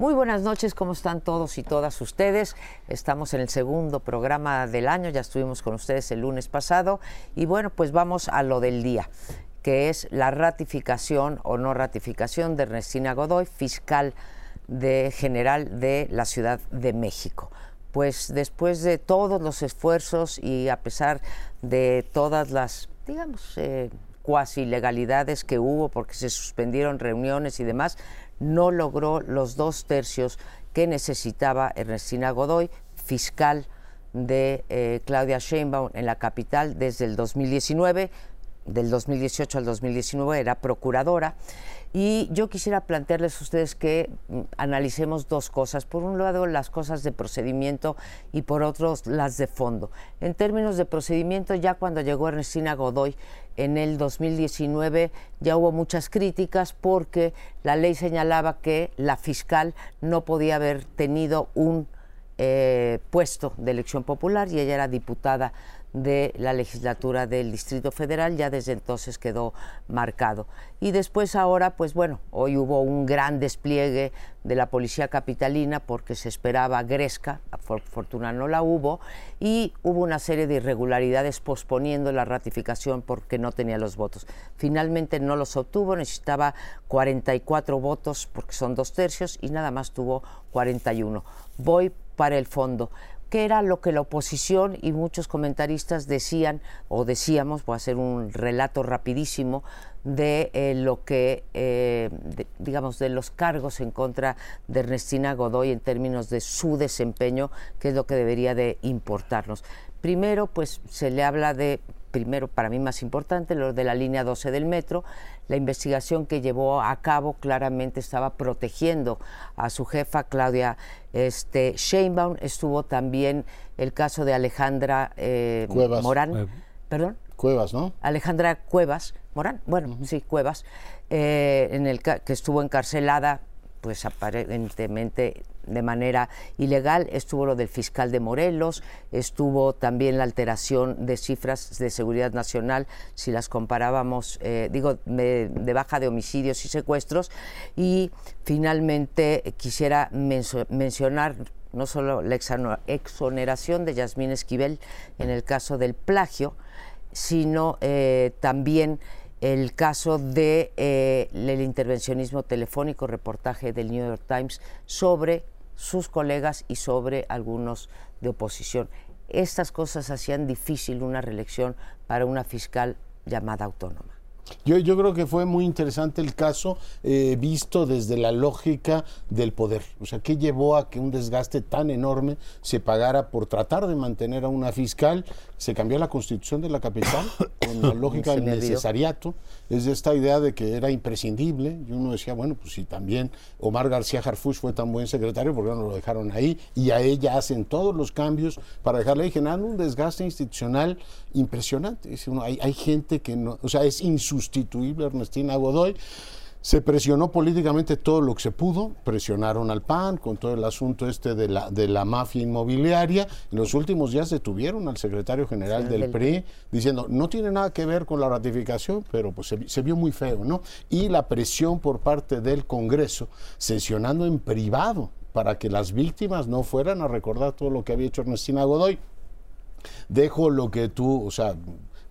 Muy buenas noches, ¿cómo están todos y todas ustedes? Estamos en el segundo programa del año, ya estuvimos con ustedes el lunes pasado y bueno, pues vamos a lo del día, que es la ratificación o no ratificación de Ernestina Godoy, fiscal de general de la Ciudad de México. Pues después de todos los esfuerzos y a pesar de todas las, digamos, eh, cuasi legalidades que hubo porque se suspendieron reuniones y demás, no logró los dos tercios que necesitaba Ernestina Godoy, fiscal de eh, Claudia Sheinbaum en la capital desde el 2019, del 2018 al 2019 era procuradora y yo quisiera plantearles a ustedes que mm, analicemos dos cosas. Por un lado, las cosas de procedimiento y por otro, las de fondo. En términos de procedimiento, ya cuando llegó Ernestina Godoy en el 2019, ya hubo muchas críticas porque la ley señalaba que la fiscal no podía haber tenido un eh, puesto de elección popular y ella era diputada de la legislatura del Distrito Federal, ya desde entonces quedó marcado. Y después ahora, pues bueno, hoy hubo un gran despliegue de la policía capitalina porque se esperaba Gresca, por fortuna no la hubo, y hubo una serie de irregularidades posponiendo la ratificación porque no tenía los votos. Finalmente no los obtuvo, necesitaba 44 votos porque son dos tercios y nada más tuvo 41. Voy para el fondo que era lo que la oposición y muchos comentaristas decían o decíamos, voy a hacer un relato rapidísimo de eh, lo que, eh, digamos, de los cargos en contra de Ernestina Godoy en términos de su desempeño, que es lo que debería de importarnos. Primero, pues se le habla de primero para mí más importante, lo de la línea 12 del metro. La investigación que llevó a cabo claramente estaba protegiendo a su jefa, Claudia este, Sheinbaum. Estuvo también el caso de Alejandra eh, Morán. Perdón. Cuevas, ¿no? Alejandra Cuevas, Morán, bueno, sí, Cuevas, eh, en el que estuvo encarcelada, pues aparentemente de manera ilegal. Estuvo lo del fiscal de Morelos, estuvo también la alteración de cifras de seguridad nacional, si las comparábamos, eh, digo, de, baja de homicidios y secuestros. Y finalmente quisiera mencionar no solo la exoneración de Yasmín Esquivel en el caso del plagio, sino eh, también el caso de, eh, intervencionismo telefónico, reportaje del New York Times sobre sus colegas y sobre algunos de oposición. Estas cosas hacían difícil una reelección para una fiscal llamada autónoma. Yo, yo creo que fue muy interesante el caso eh, visto desde la lógica del poder. O sea, ¿qué llevó a que un desgaste tan enorme se pagara por tratar de mantener a una fiscal? Se cambió la constitución de la capital con la lógica del necesariato. Es esta idea de que era imprescindible. Y uno decía, bueno, pues si también Omar García Harfuch fue tan buen secretario, ¿por qué no lo dejaron ahí? Y a ella hacen todos los cambios para dejarle ahí, generando un desgaste institucional impresionante. hay, hay gente que no, o sea, es insuficiente sustituible Ernestina Godoy. Se presionó políticamente todo lo que se pudo, presionaron al PAN con todo el asunto este de la, de la mafia inmobiliaria. En los últimos días detuvieron al secretario general del, PRI diciendo, no tiene nada que ver con la ratificación, pero pues se, se, vio muy feo, ¿no? Y la presión por parte del Congreso, sesionando en privado para que las víctimas no fueran a recordar todo lo que había hecho Ernestina Godoy. Dejo lo que tú, o sea,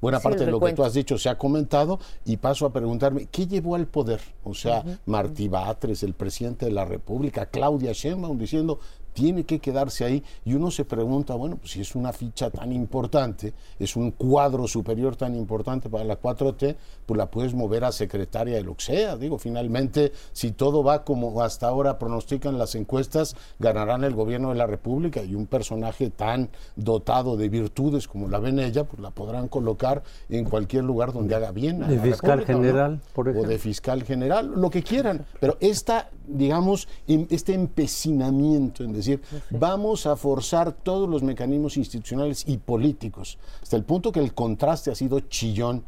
buena parte de lo que tú has dicho se ha comentado y paso a preguntarme, ¿qué llevó al poder? O sea, Martí Batres, el presidente de la República, Claudia Sheinbaum diciendo, tiene que quedarse ahí y uno se pregunta, bueno, pues si es una ficha tan importante, es un cuadro superior tan importante para la 4T, pues la puedes mover a secretaria de lo que sea. Digo, finalmente, si todo va como hasta ahora pronostican las encuestas, ganarán el gobierno de la República y un personaje tan dotado de virtudes como la ven ella, pues la podrán colocar en cualquier lugar donde haga bien. De fiscal general, por ejemplo. O de fiscal general, lo que quieran. Pero esta, digamos, em, este empecinamiento en decir, vamos a forzar todos los mecanismos institucionales y políticos, hasta el punto que el contraste ha sido chillón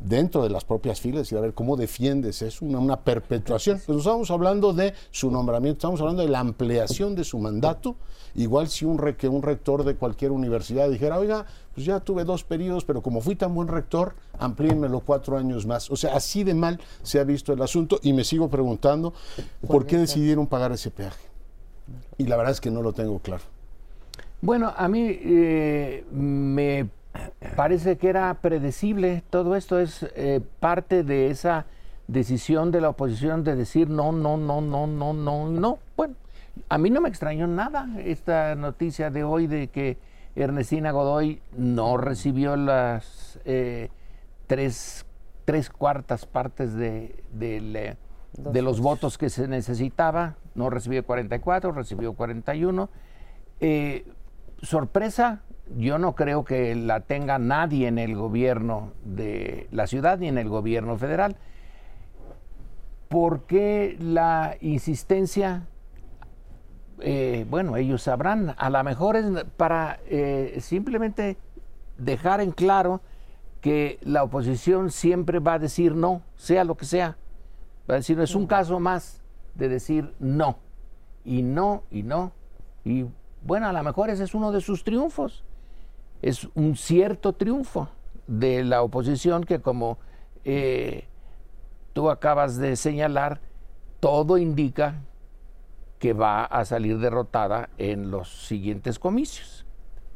dentro de las propias filas y a ver cómo defiendes es una, una perpetuación. Pues estamos hablando de su nombramiento, estamos hablando de la ampliación de su mandato, igual si un, que un rector de cualquier universidad dijera, oiga, pues ya tuve dos periodos, pero como fui tan buen rector, amplíenmelo cuatro años más. O sea, así de mal se ha visto el asunto y me sigo preguntando, ¿por qué decidieron pagar ese peaje? Y la verdad es que no lo tengo claro. Bueno, a mí eh, me parece que era predecible. Todo esto es eh, parte de esa decisión de la oposición de decir no, no, no, no, no, no, no. Bueno, a mí no me extrañó nada esta noticia de hoy de que Ernestina Godoy no recibió las eh, tres, tres, cuartas partes de, de, de los votos que se necesitaba. No recibió 44, recibió 41. Eh, sorpresa, yo no creo que la tenga nadie en el gobierno de la ciudad ni en el gobierno federal. ¿Por qué la insistencia? Eh, bueno, ellos sabrán. A lo mejor es para eh, simplemente dejar en claro que la oposición siempre va a decir no, sea lo que sea. Va a decir, es un caso más de decir no. Y no, y no. Y bueno, a lo mejor ese es uno de sus triunfos es un cierto triunfo de la oposición que como eh, tú acabas de señalar, todo indica que va a salir derrotada en los siguientes comicios,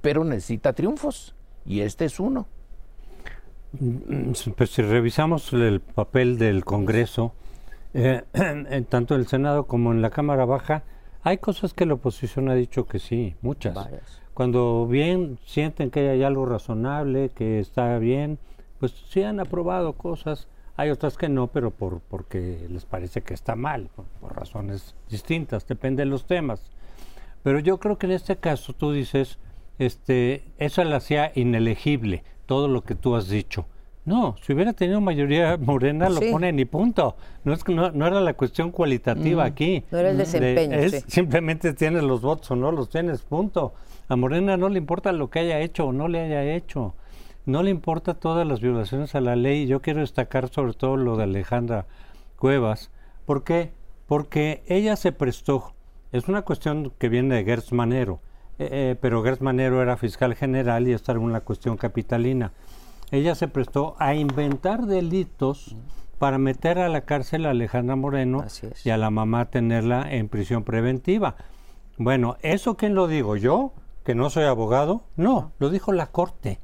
pero necesita triunfos y este es uno. Mm, pues si revisamos el papel del Congreso, eh, tanto en el Senado como en la Cámara Baja, hay cosas que la oposición ha dicho que sí, muchas cuando bien sienten que hay algo razonable, que está bien, pues sí han aprobado cosas, hay otras que no, pero por, porque les parece que está mal, por, razones distintas, depende de los temas. Pero yo creo que en este caso tú dices, este, eso le hacía inelegible, todo lo que tú has dicho. No, si hubiera tenido mayoría morena, lo ponen y punto. No, es, no, no era la cuestión cualitativa aquí. No era el desempeño. Simplemente tienes los votos o no los tienes, punto. A Morena no le importa lo que haya hecho o no le haya hecho. No le importa todas las violaciones a la ley. Yo quiero destacar sobre todo lo de Alejandra Cuevas. ¿Por qué? Porque ella se prestó. Es una cuestión que viene de Gertz Manero. Eh, eh, pero Gertz Manero era fiscal general y esta era una cuestión capitalina. Ella se prestó a inventar delitos para meter a la cárcel a Alejandra Moreno y a la mamá tenerla en prisión preventiva. Bueno, ¿eso quién lo digo? ¿Yo? Que no soy abogado. No, lo dijo la Corte.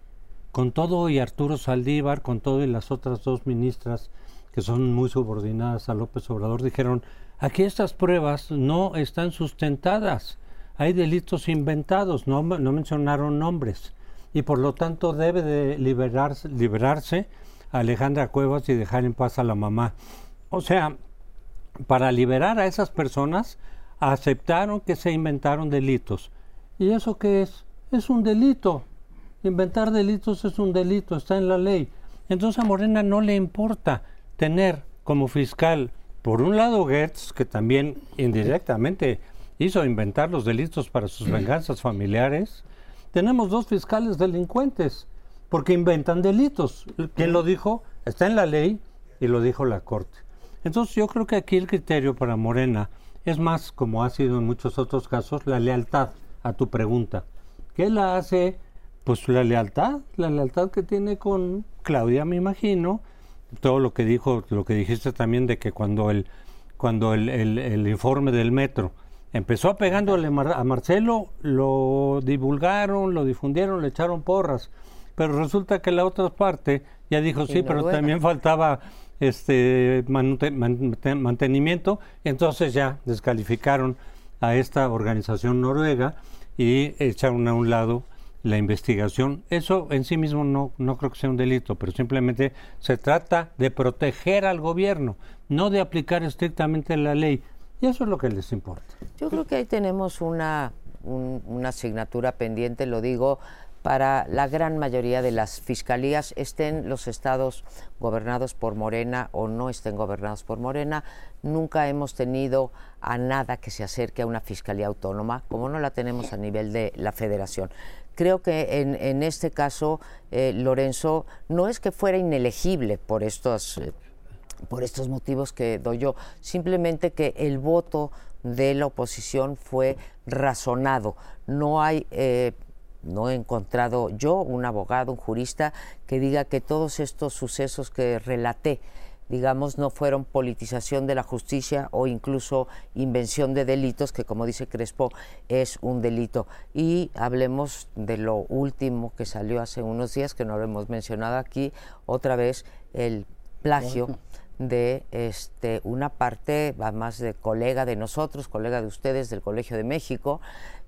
Con todo y Arturo Saldívar, con todo y las otras dos ministras que son muy subordinadas a López Obrador, dijeron, aquí estas pruebas no están sustentadas. Hay delitos inventados, no, no mencionaron nombres. Y por lo tanto debe de liberarse, liberarse Alejandra Cuevas y dejar en paz a la mamá. O sea, para liberar a esas personas, aceptaron que se inventaron delitos ¿Y eso qué es? Es un delito. Inventar delitos es un delito, está en la ley. Entonces a Morena no le importa tener como fiscal, por un lado, Gertz, que también indirectamente hizo inventar los delitos para sus venganzas familiares. Tenemos dos fiscales delincuentes, porque inventan delitos. ¿Quién lo dijo? Está en la ley y lo dijo la Corte. Entonces yo creo que aquí el criterio para Morena es más, como ha sido en muchos otros casos, la lealtad a tu pregunta. ¿Qué la hace? Pues la lealtad, la lealtad que tiene con Claudia, me imagino. Todo lo que dijo, lo que dijiste también de que cuando el, cuando el, el, informe del metro empezó pegándole a Marcelo, lo divulgaron, lo difundieron, le echaron porras. Pero resulta que la otra parte ya dijo sí, pero también faltaba este mantenimiento, entonces ya descalificaron a esta organización noruega y echaron a un lado la investigación. Eso en sí mismo no, no creo que sea un delito, pero simplemente se trata de proteger al gobierno, no de aplicar estrictamente la ley. Y eso es lo que les importa. Yo creo que ahí tenemos una, una asignatura pendiente, lo digo para la gran mayoría de las fiscalías, estén los estados gobernados por Morena o no estén gobernados por Morena, nunca hemos tenido a nada que se acerque a una fiscalía autónoma, como no la tenemos a nivel de la federación. Creo que en, este caso, eh, Lorenzo, no es que fuera inelegible por estos, eh, por estos motivos que doy yo, simplemente que el voto de la oposición fue razonado. No hay eh, no he encontrado yo un abogado, un jurista que diga que todos estos sucesos que relaté digamos, no fueron politización de la justicia o incluso invención de delitos, que como dice Crespo es un delito. Y hablemos de lo último que salió hace unos días, que no lo hemos mencionado aquí, otra vez el plagio de este, una parte, más de colega de nosotros, colega de ustedes del Colegio de México,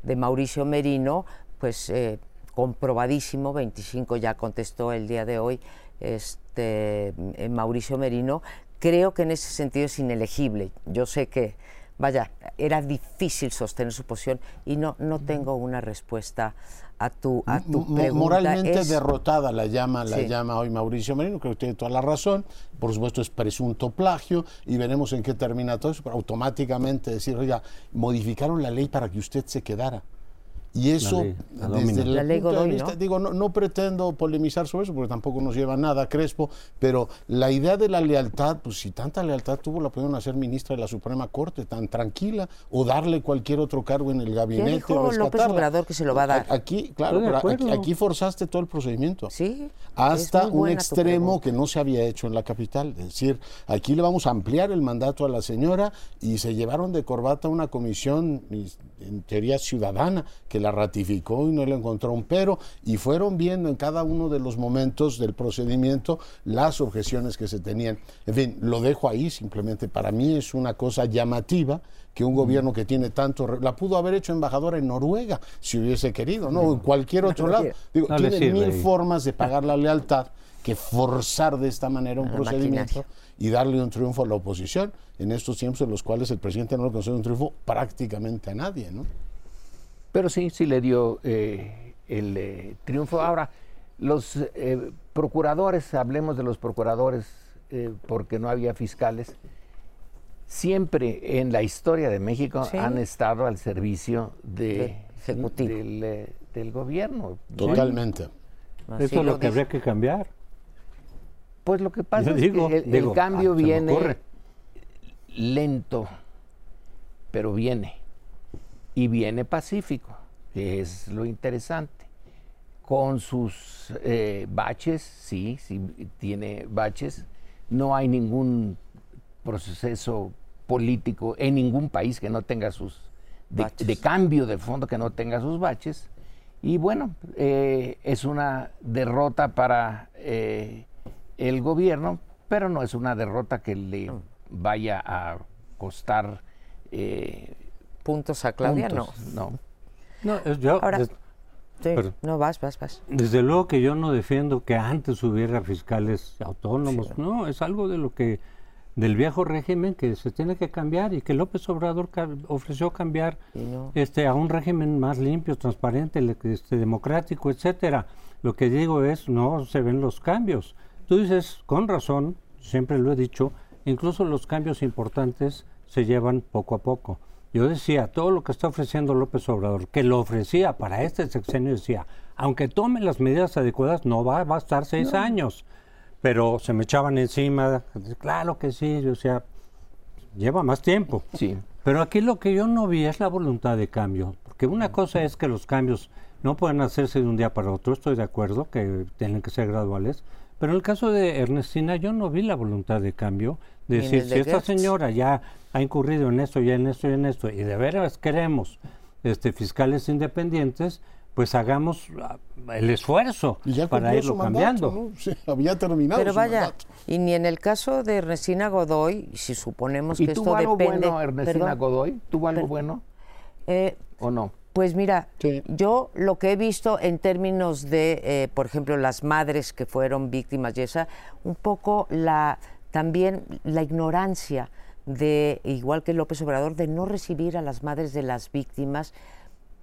de Mauricio Merino, pues eh, comprobadísimo, 25 ya contestó el día de hoy este, eh, Mauricio Merino, creo que en ese sentido es inelegible. Yo sé que, vaya, era difícil sostener su posición y no, no tengo una respuesta a tu, a tu pregunta. Moralmente derrotada la llama, la llama hoy Mauricio Merino, creo que tiene toda la razón. Por supuesto es presunto plagio y veremos en qué termina todo eso, pero automáticamente decir, oiga, modificaron la ley para que usted se quedara. Y eso, desde la ley punto de vista, digo, no, no, pretendo polemizar sobre eso porque tampoco nos lleva nada Crespo, pero la idea de la lealtad, pues si tanta lealtad tuvo, la pudieron hacer ministra de la Suprema Corte, tan tranquila, o darle cualquier otro cargo en el gabinete. dijo López Obrador que se lo va a dar? Aquí, claro, aquí, forzaste todo el procedimiento. Sí. Hasta un extremo que no se había hecho en la capital. Es decir, aquí le vamos a ampliar el mandato a la señora y se llevaron de corbata una comisión, en teoría ciudadana, que la ratificó y no le encontró un pero y fueron viendo en cada uno de los momentos del procedimiento las objeciones que se tenían. En fin, lo dejo ahí simplemente. Para mí es una cosa llamativa que un gobierno que tiene tanto la pudo haber hecho embajadora en Noruega si hubiese querido, no, en cualquier otro lado. Digo, tiene mil formas de pagar la lealtad que forzar de esta manera un procedimiento y darle un triunfo a la oposición en estos tiempos en los cuales el presidente no le concede un triunfo prácticamente a nadie, ¿no? Pero sí, sí le dio eh, el eh, triunfo. Ahora, los eh, procuradores, hablemos de los procuradores, porque no había fiscales, siempre en la historia de México han estado al servicio de, del, gobierno. Totalmente. Eso es lo que habría que cambiar. Pues lo que pasa es que el, cambio ah, viene lento, pero viene y viene pacífico, que es lo interesante. Con sus eh, baches, sí, sí, tiene baches. No hay ningún proceso político en ningún país que no tenga sus de, cambio de fondo que no tenga sus baches. Y bueno, eh, es una derrota para eh, el gobierno, pero no es una derrota que le vaya a costar puntos a Claudia, no. No. No, yo. no vas, vas, vas. Desde luego que yo no defiendo que antes hubiera fiscales autónomos, no, es algo de lo que del viejo régimen que se tiene que cambiar y que López Obrador ofreció cambiar este a un régimen más limpio, transparente, este, democrático, etcétera. Lo que digo es no se ven los cambios. Tú dices con razón, siempre lo he dicho, incluso los cambios importantes se llevan poco a poco. Yo decía, todo lo que está ofreciendo López Obrador, que lo ofrecía para este sexenio, decía, aunque tome las medidas adecuadas, no va a bastar seis años. Pero se me echaban encima, claro que sí, yo decía, lleva más tiempo. Sí. Pero aquí lo que yo no vi es la voluntad de cambio, porque una cosa es que los cambios no pueden hacerse de un día para otro, estoy de acuerdo, que tienen que ser graduales, pero en el caso de Ernestina yo no vi la voluntad de cambio, de decir, si esta señora ya ha incurrido en esto y en esto y en esto, y de veras queremos este, fiscales independientes, pues hagamos ah, el esfuerzo para irlo cambiando. había terminado. Pero vaya, y ni en el caso de Ernestina Godoy, si suponemos que esto algo depende. bueno Ernestina Godoy? ¿Tuvo algo bueno? Eh, ¿O no? Pues mira, yo lo que he visto en términos de, eh, por ejemplo, las madres que fueron víctimas y esa, un poco la también la ignorancia de, igual que López Obrador, de no recibir a las madres de las víctimas.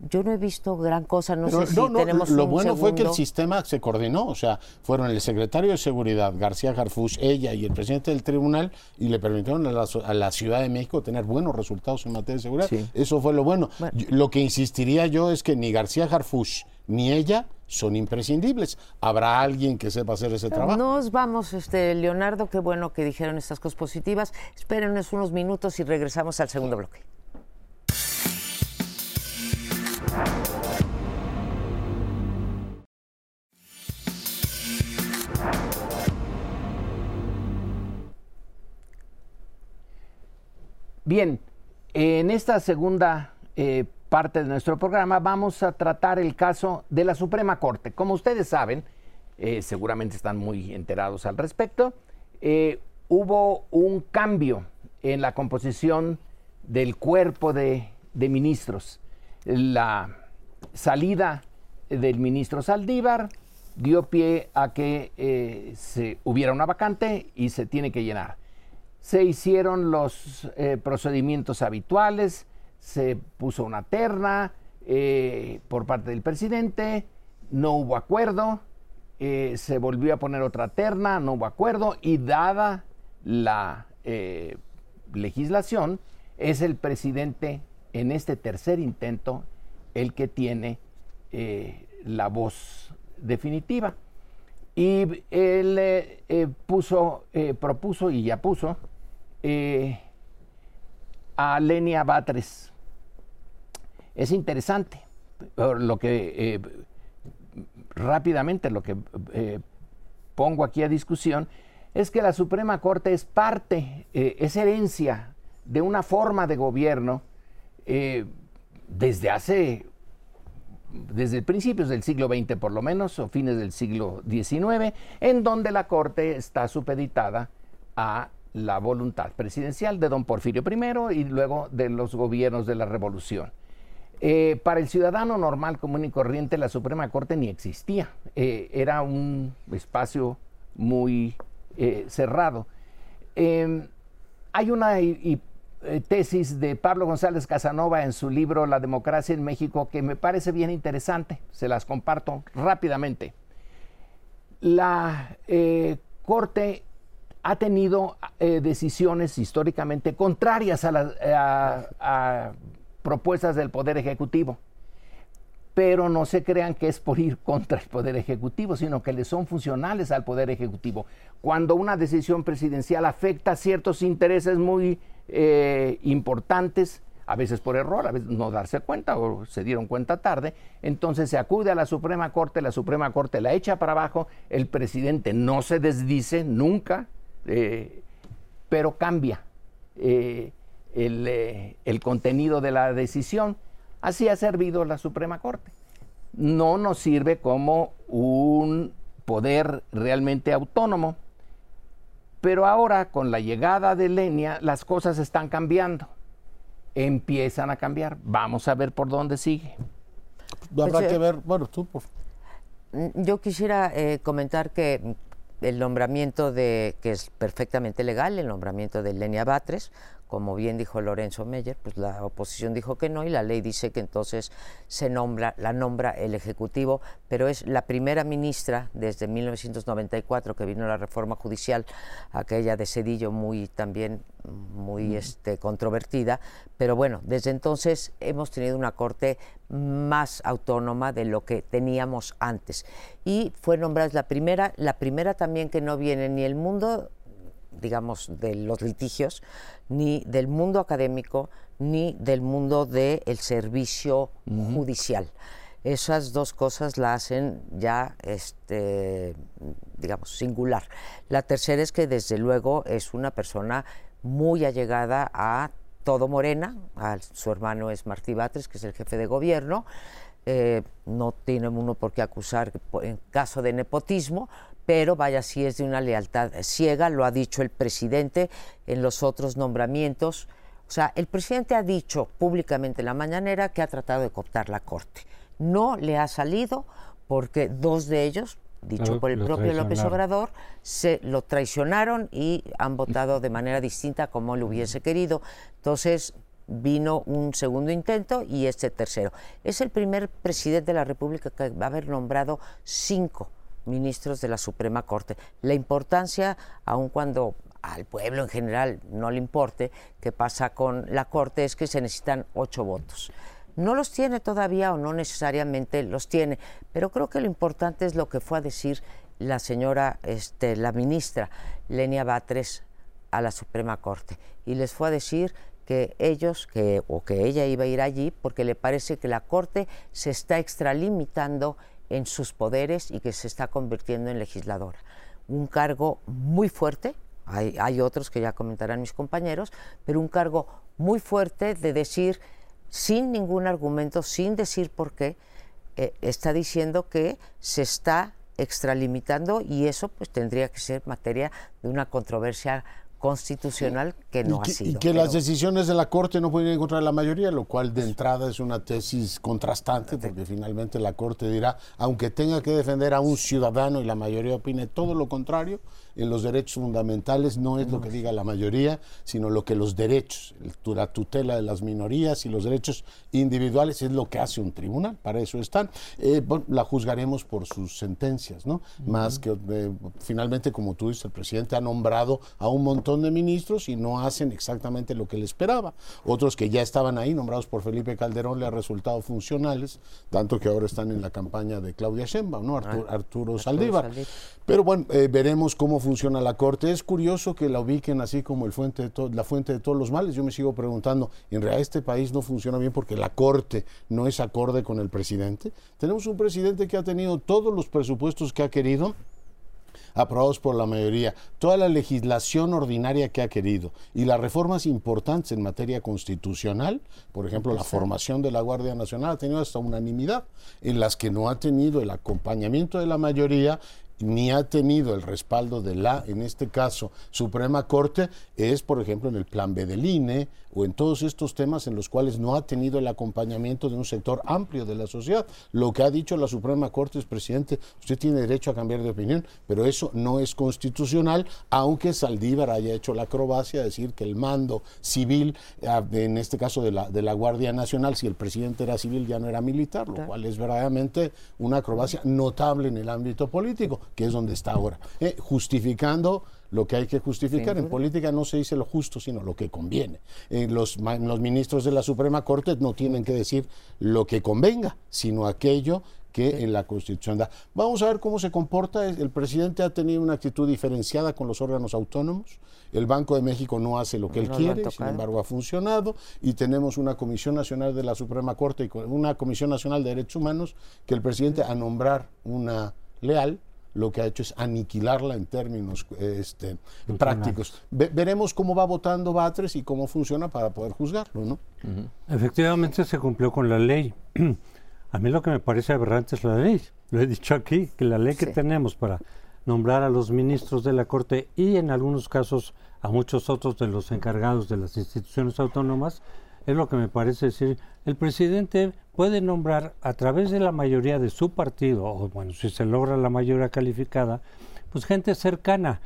Yo no he visto gran cosa, no sé si tenemos Lo bueno fue que el sistema se coordinó, o sea, fueron el secretario de Seguridad, García Garfus, ella y el presidente del tribunal, y le permitieron a la, Ciudad de México tener buenos resultados en materia de seguridad. Eso fue lo bueno. Lo que insistiría yo es que ni García Garfus ni ella son imprescindibles. Habrá alguien que sepa hacer ese trabajo. Nos vamos, este, Leonardo, qué bueno que dijeron estas cosas positivas. Espérenos unos minutos y regresamos al segundo bloque. Bien, en esta segunda eh, parte de nuestro programa vamos a tratar el caso de la Suprema Corte. Como ustedes saben, eh, seguramente están muy enterados al respecto, eh, hubo un cambio en la composición del cuerpo de, ministros. La salida del ministro Saldívar dio pie a que eh, se hubiera una vacante y se tiene que llenar. Se hicieron los procedimientos habituales, se puso una terna eh, por parte del presidente, no hubo acuerdo, se volvió a poner otra terna, no hubo acuerdo y dada la legislación, es el presidente en este tercer intento el que tiene la voz definitiva. Y él eh, eh, puso, eh, propuso y ya puso a Lenia Batres. Es interesante lo que rápidamente lo que pongo aquí a discusión es que la Suprema Corte es parte, es herencia de una forma de gobierno desde hace desde principios del siglo XX por lo menos, o fines del siglo XIX, en donde la Corte está supeditada a la voluntad presidencial de don Porfirio I y luego de los gobiernos de la Revolución. Eh, para el ciudadano normal, común y corriente, la Suprema Corte ni existía. Eh, era un espacio muy eh, cerrado. Em, hay una tesis de Pablo González Casanova en su libro La democracia en México que me parece bien interesante, se las comparto rápidamente. La Corte ha tenido eh, decisiones históricamente contrarias a, las propuestas del Poder Ejecutivo pero no se crean que es por ir contra el Poder Ejecutivo, sino que le son funcionales al Poder Ejecutivo. Cuando una decisión presidencial afecta ciertos intereses muy eh, importantes, a veces por error, a veces no darse cuenta o se dieron cuenta tarde, entonces se acude a la Suprema Corte, la Suprema Corte la echa para abajo, el presidente no se desdice nunca, eh, pero cambia eh, el, el contenido de la decisión. Así ha servido la Suprema Corte. No nos sirve como un poder realmente autónomo, pero ahora, con la llegada de Lenia, las cosas están cambiando. Empiezan a cambiar. Vamos a ver por dónde sigue. Habrá pues, que ver, bueno, tú, por mm, Yo quisiera eh, comentar que el nombramiento de, que es perfectamente legal, el nombramiento de Lenia Batres. Como bien dijo Lorenzo Meyer, pues la oposición dijo que no y la ley dice que entonces se nombra, la nombra el Ejecutivo, pero es la primera ministra desde 1994 que vino la reforma judicial, aquella de Cedillo muy también muy este, controvertida, pero bueno, desde entonces hemos tenido una corte más autónoma de lo que teníamos antes y fue nombrada la primera, la primera también que no viene ni el mundo digamos, de los litigios, ni del mundo académico, ni del mundo del servicio judicial. Esas dos cosas la hacen ya, este, digamos, singular. La tercera es que desde luego es una persona muy allegada a todo Morena, su hermano es Martí Batres, que es el jefe de gobierno, eh, no tiene uno por qué acusar en caso de nepotismo, pero vaya si es de una lealtad ciega, lo ha dicho el presidente en los otros nombramientos. O sea, el presidente ha dicho públicamente en la mañanera que ha tratado de cooptar la Corte. No le ha salido porque dos de ellos, dicho por el propio López Obrador, se lo traicionaron y han votado de manera distinta como lo hubiese querido. Entonces, vino un segundo intento y este tercero. Es el primer presidente de la República que va a haber nombrado cinco ministros de la Suprema Corte. La importancia, aun cuando al pueblo en general no le importe qué pasa con la Corte, es que se necesitan ocho votos. No los tiene todavía o no necesariamente los tiene, pero creo que lo importante es lo que fue a decir la señora, este, la ministra Lenia Batres a la Suprema Corte. Y les fue a decir que ellos, que, o que ella iba a ir allí, porque le parece que la Corte se está extralimitando en sus poderes y que se está convirtiendo en legisladora. Un cargo muy fuerte, hay, otros que ya comentarán mis compañeros, pero un cargo muy fuerte de decir, sin ningún argumento, sin decir por qué, eh, está diciendo que se está extralimitando y eso pues tendría que ser materia de una controversia constitucional que no que, ha sido. Y que las decisiones de la Corte no pueden encontrar la mayoría, lo cual de entrada es una tesis contrastante, porque finalmente la Corte dirá, aunque tenga que defender a un ciudadano y la mayoría opine todo lo contrario, en los derechos fundamentales no es lo que diga la mayoría, sino lo que los derechos, la tutela de las minorías y los derechos individuales es lo que hace un tribunal, para eso están. Eh, bueno, la juzgaremos por sus sentencias, ¿no? Más que eh, finalmente, como tú dices, el presidente ha nombrado a un montón de ministros y no hacen exactamente lo que él esperaba. Otros que ya estaban ahí, nombrados por Felipe Calderón, le ha resultado funcionales, tanto que ahora están en la campaña de Claudia Sheinbaum, ¿no? Arturo, Ah, Arturo Arturo Saldívar. Saldívar. Pero bueno, eh, veremos cómo funciona la Corte. Es curioso que la ubiquen así como el fuente de la fuente de todos los males. Yo me sigo preguntando, ¿en realidad este país no funciona bien porque la Corte no es acorde con el presidente? Tenemos un presidente que ha tenido todos los presupuestos que ha querido aprobados por la mayoría, toda la legislación ordinaria que ha querido y las reformas importantes en materia constitucional, por ejemplo, la formación de la Guardia Nacional ha tenido hasta unanimidad, en las que no ha tenido el acompañamiento de la mayoría ni ha tenido el respaldo de la, en este caso, Suprema Corte, es, por ejemplo, en el plan B del INE o en todos estos temas en los cuales no ha tenido el acompañamiento de un sector amplio de la sociedad. Lo que ha dicho la Suprema Corte es, presidente, usted tiene derecho a cambiar de opinión, pero eso no es constitucional, aunque Saldívar haya hecho la acrobacia de decir que el mando civil, ah, en este caso de la, de la Guardia Nacional, si el presidente era civil ya no era militar, lo cual es verdaderamente una acrobacia notable en el ámbito político, que es donde está ahora, eh, justificando lo que hay que justificar. En política no se dice lo justo, sino lo que conviene. Eh, los, ministros de la Suprema Corte no tienen que decir lo que convenga, sino aquello que en la Constitución da. Vamos a ver cómo se comporta. El presidente ha tenido una actitud diferenciada con los órganos autónomos. El Banco de México no hace lo que él No quiere, sin embargo ha funcionado. Y tenemos una Comisión Nacional de la Suprema Corte y una Comisión Nacional de Derechos Humanos que el presidente a nombrar una leal lo que ha hecho es aniquilarla en términos este, prácticos. Ve- veremos cómo va votando Batres y cómo funciona para poder juzgarlo, ¿no? Efectivamente se cumplió con la ley. A mí lo que me parece aberrante es la ley. Lo he dicho aquí, que la ley que tenemos para nombrar a los ministros de la Corte y en algunos casos a muchos otros de los encargados de las instituciones autónomas, es lo que me parece decir, el presidente puede nombrar a través de la mayoría de su partido, o bueno, si se logra la mayoría calificada, pues gente cercana,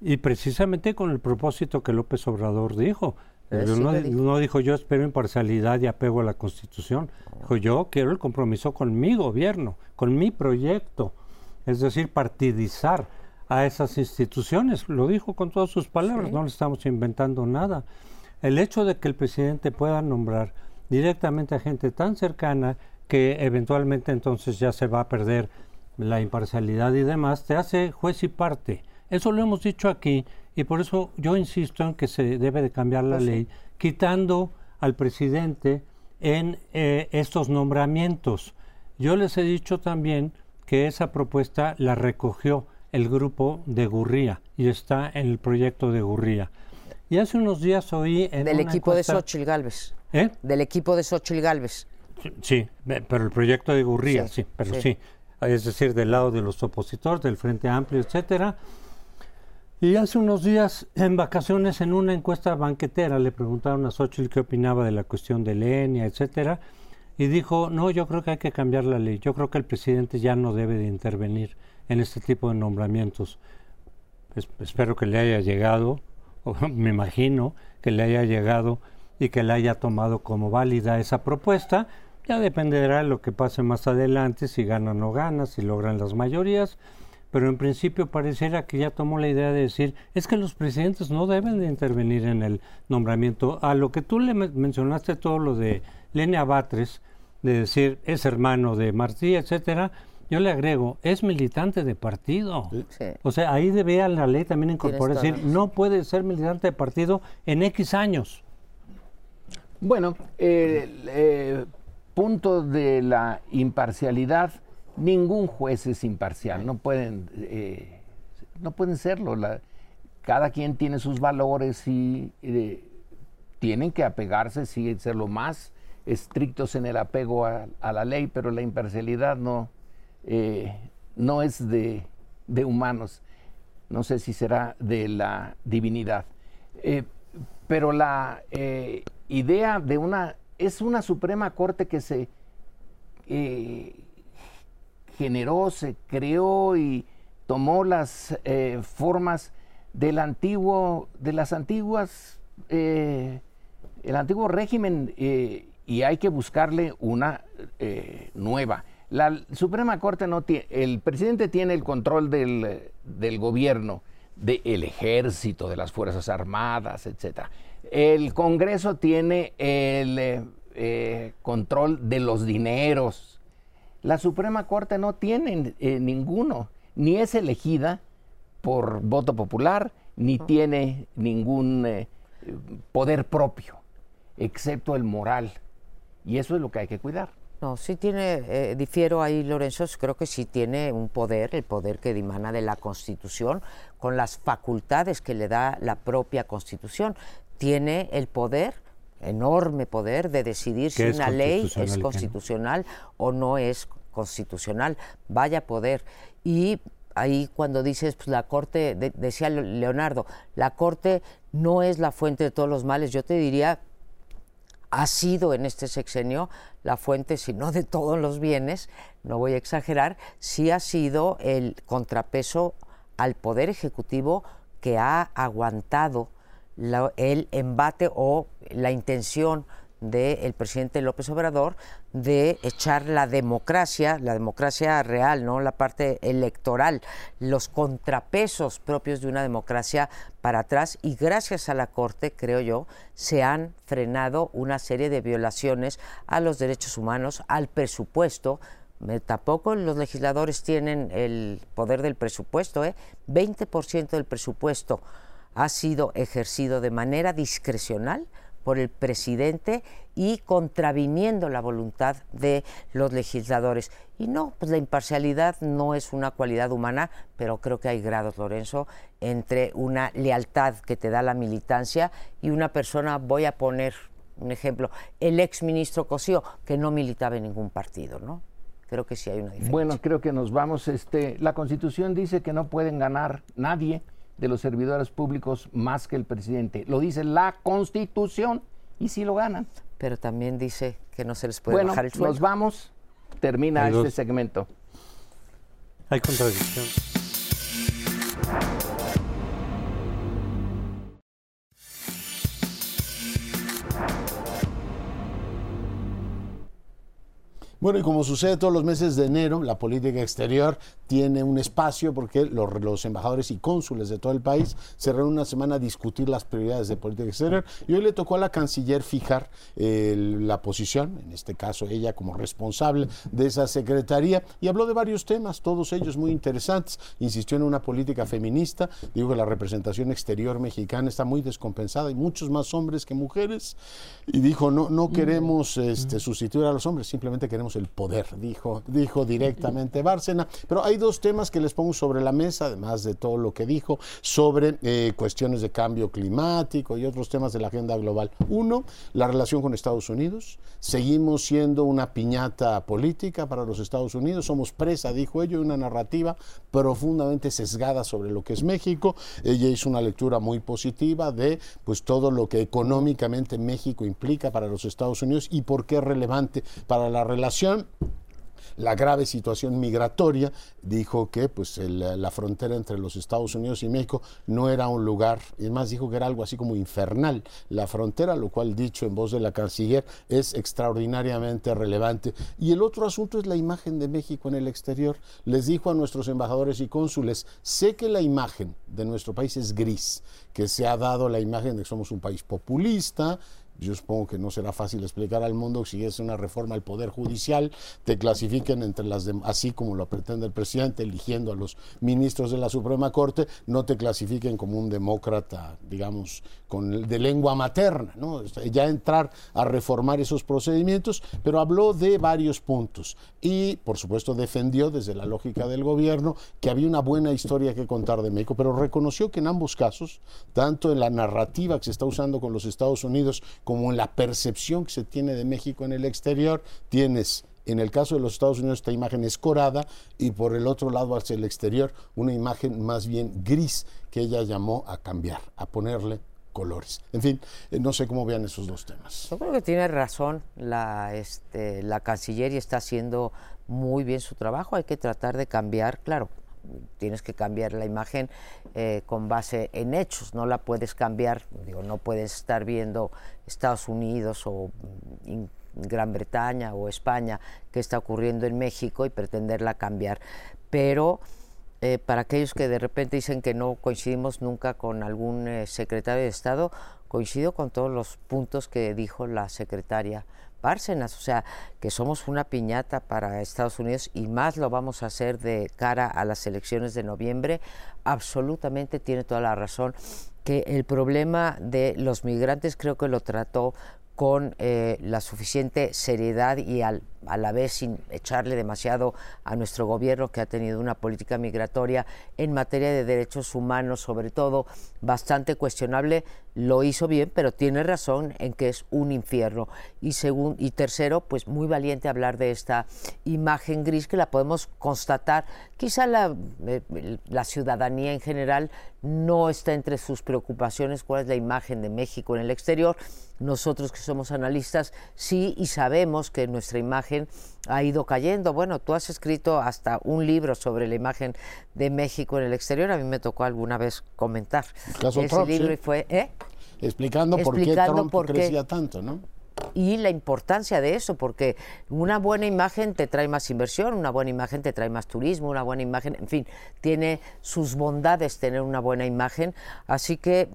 y precisamente con el propósito que López Obrador dijo. No, no dijo yo espero imparcialidad y apego a la Constitución. Dijo yo quiero el compromiso con mi gobierno, con mi proyecto. Es decir, partidizar a esas instituciones. Lo dijo con todas sus palabras, no le estamos inventando nada. El hecho de que el presidente pueda nombrar directamente a gente tan cercana que eventualmente entonces ya se va a perder la imparcialidad y demás, te hace juez y parte. Eso lo hemos dicho aquí y por eso yo insisto en que se debe de cambiar la ley, quitando al presidente en eh, estos nombramientos. Yo les he dicho también que esa propuesta la recogió el grupo de Gurría y está en el proyecto de Gurría. Y hace unos días oí en Del una equipo de encuesta- Xochitl Galvez. ¿Eh? Del equipo de Xochitl Galvez. Sí, pero el proyecto de Gurría, Sí, sí, pero sí. sí. Es decir, del lado de los opositores, del Frente Amplio, etcétera. Y hace unos días, en vacaciones, en una encuesta banquetera, le preguntaron a Xochitl qué opinaba de la cuestión de Lenia, etcétera, y dijo, no, yo creo que hay que cambiar la ley. Yo creo que el presidente ya no debe de intervenir en este tipo de nombramientos. Es- espero que le haya llegado, me imagino que le haya llegado y que le haya tomado como válida esa propuesta. Ya dependerá de lo que pase más adelante, si gana o no gana, si logran las mayorías. Pero en principio pareciera que ya tomó la idea de decir, es que los presidentes no deben de intervenir en el nombramiento. A lo que tú le men- mencionaste todo lo de Lenia Batres, de decir, es hermano de Martí, etcétera, yo le agrego, es militante de partido. Sí. O sea, ahí debía la ley también incorporar, toda decir, la no puede ser militante de partido en X años. Bueno, el eh, punto de la imparcialidad, ningún juez es imparcial, no pueden, eh, no pueden serlo. la- cada quien tiene sus valores y eh, tienen que apegarse, sí, ser lo más estrictos en el apego a, la ley, pero la imparcialidad no, eh, no es de, humanos. No sé si será de la divinidad. Eh, pero la eh, idea de una, es una Suprema Corte que se generó, se creó y tomó las formas del antiguo, de las antiguas, el antiguo régimen y hay que buscarle una nueva. La Suprema Corte no tiene, el presidente tiene el control del, gobierno, del ejército, de las Fuerzas Armadas, etc. El Congreso tiene el eh, eh, control de los dineros. La Suprema Corte no tiene ninguno, ni es elegida por voto popular, ni tiene ningún poder propio, excepto el moral y eso es lo que hay que cuidar. No, sí tiene, eh, difiero ahí, Lorenzo, creo que sí tiene un poder, el poder que dimana de la Constitución, con las facultades que le da la propia Constitución. Tiene el poder, enorme poder, de decidir si una ley es constitucional o no es constitucional. Vaya poder. Y ahí cuando dices, pues la Corte, decía Leonardo, la Corte no es la fuente de todos los males, yo te diría ha sido en este sexenio la fuente, si no de todos los bienes, no voy a exagerar, sí ha sido el contrapeso al Poder Ejecutivo que ha aguantado el embate o la intención del presidente López Obrador de echar la democracia, la democracia real, no la parte electoral, los contrapesos propios de una democracia para atrás. Y gracias a la Corte, creo yo, se han frenado una serie de violaciones a los derechos humanos, al presupuesto, tampoco los legisladores tienen el poder del presupuesto, ¿eh? 20% del presupuesto ha sido ejercido de manera discrecional por el presidente y contraviniendo la voluntad de los legisladores. Y no, pues la imparcialidad no es una cualidad humana, pero creo que hay grados, Lorenzo, entre una lealtad que te da la militancia y una persona, voy a poner un ejemplo, el ex ministro Cosío, que no militaba en ningún partido, ¿no? Creo que sí hay una diferencia. Bueno, creo que nos vamos. Este, la Constitución dice que no pueden ganar nadie de los servidores públicos más que el presidente. Lo dice la Constitución y sí lo ganan. Pero también dice que no se les puede bajar el sueldo. Nos vamos. Termina este segmento. Hay contradicción. Bueno, y como sucede todos los meses de enero, la política exterior tiene un espacio porque los, embajadores y cónsules de todo el país se reúnen una semana a discutir las prioridades de política exterior y hoy le tocó a la canciller fijar la posición, en este caso ella como responsable de esa secretaría, y habló de varios temas, todos ellos muy interesantes. Insistió en una política feminista, dijo que la representación exterior mexicana está muy descompensada, hay muchos más hombres que mujeres, y dijo, no, no queremos este, sustituir a los hombres, simplemente queremos el poder, dijo, dijo directamente Bárcena. Pero hay dos temas que les pongo sobre la mesa, además de todo lo que dijo, sobre eh, cuestiones de cambio climático y otros temas de la agenda global. Uno, la relación con Estados Unidos. Seguimos siendo una piñata política para los Estados Unidos. Somos presa, dijo ella, de una narrativa profundamente sesgada sobre lo que es México. Ella hizo una lectura muy positiva de pues todo lo que económicamente México implica para los Estados Unidos y por qué es relevante para la relación la grave situación migratoria, dijo que pues la frontera entre los Estados Unidos y México no era un lugar, y más dijo que era algo así como infernal la frontera, lo cual dicho en voz de la canciller es extraordinariamente relevante. Y el otro asunto es la imagen de México en el exterior. Les dijo a nuestros embajadores y cónsules, sé que la imagen de nuestro país es gris, que se ha dado la imagen de que somos un país populista, yo supongo que no será fácil explicar al mundo si es una reforma al Poder Judicial, te clasifiquen entre las así como lo pretende el presidente, eligiendo a los ministros de la Suprema Corte, no te clasifiquen como un demócrata, digamos, con de lengua materna, ¿no? Ya entrar a reformar esos procedimientos, pero habló de varios puntos y, por supuesto, defendió desde la lógica del gobierno que había una buena historia que contar de México, pero reconoció que en ambos casos, tanto en la narrativa que se está usando con los Estados Unidos como en la percepción que se tiene de México en el exterior, tienes en el caso de los Estados Unidos esta imagen escorada y por el otro lado hacia el exterior una imagen más bien gris que ella llamó a cambiar, a ponerle colores. En fin, eh, no sé cómo vean esos dos temas. Yo creo que tiene razón la, este, la Cancillería está haciendo muy bien su trabajo, hay que tratar de cambiar, claro, tienes que cambiar la imagen eh, con base en hechos, no la puedes cambiar, digo, no puedes estar viendo Estados Unidos o mm, Gran Bretaña o España qué está ocurriendo en México y pretenderla cambiar. Pero eh, para aquellos que de repente dicen que no coincidimos nunca con algún eh, secretario de Estado, coincido con todos los puntos que dijo la secretaria Bárcenas, o sea, que somos una piñata para Estados Unidos y más lo vamos a hacer de cara a las elecciones de noviembre, absolutamente tiene toda la razón que el problema de los migrantes creo que lo trató con eh, la suficiente seriedad y al a la vez sin echarle demasiado a nuestro gobierno que ha tenido una política migratoria en materia de derechos humanos, sobre todo bastante cuestionable, lo hizo bien, pero tiene razón en que es un infierno. Y, y tercero, pues muy valiente hablar de esta imagen gris que la podemos constatar. Quizá la, eh, la ciudadanía en general no está entre sus preocupaciones cuál es la imagen de México en el exterior. Nosotros que somos analistas sí y sabemos que nuestra imagen ha ido cayendo. Bueno, tú has escrito hasta un libro sobre la imagen de México en el exterior. A mí me tocó alguna vez comentar ese libro y fue, ¿eh? Explicando, por qué Trump crecía tanto, ¿no? Y la importancia de eso, porque una buena imagen te trae más inversión, una buena imagen te trae más turismo, una buena imagen, en fin, tiene sus bondades tener una buena imagen. Así que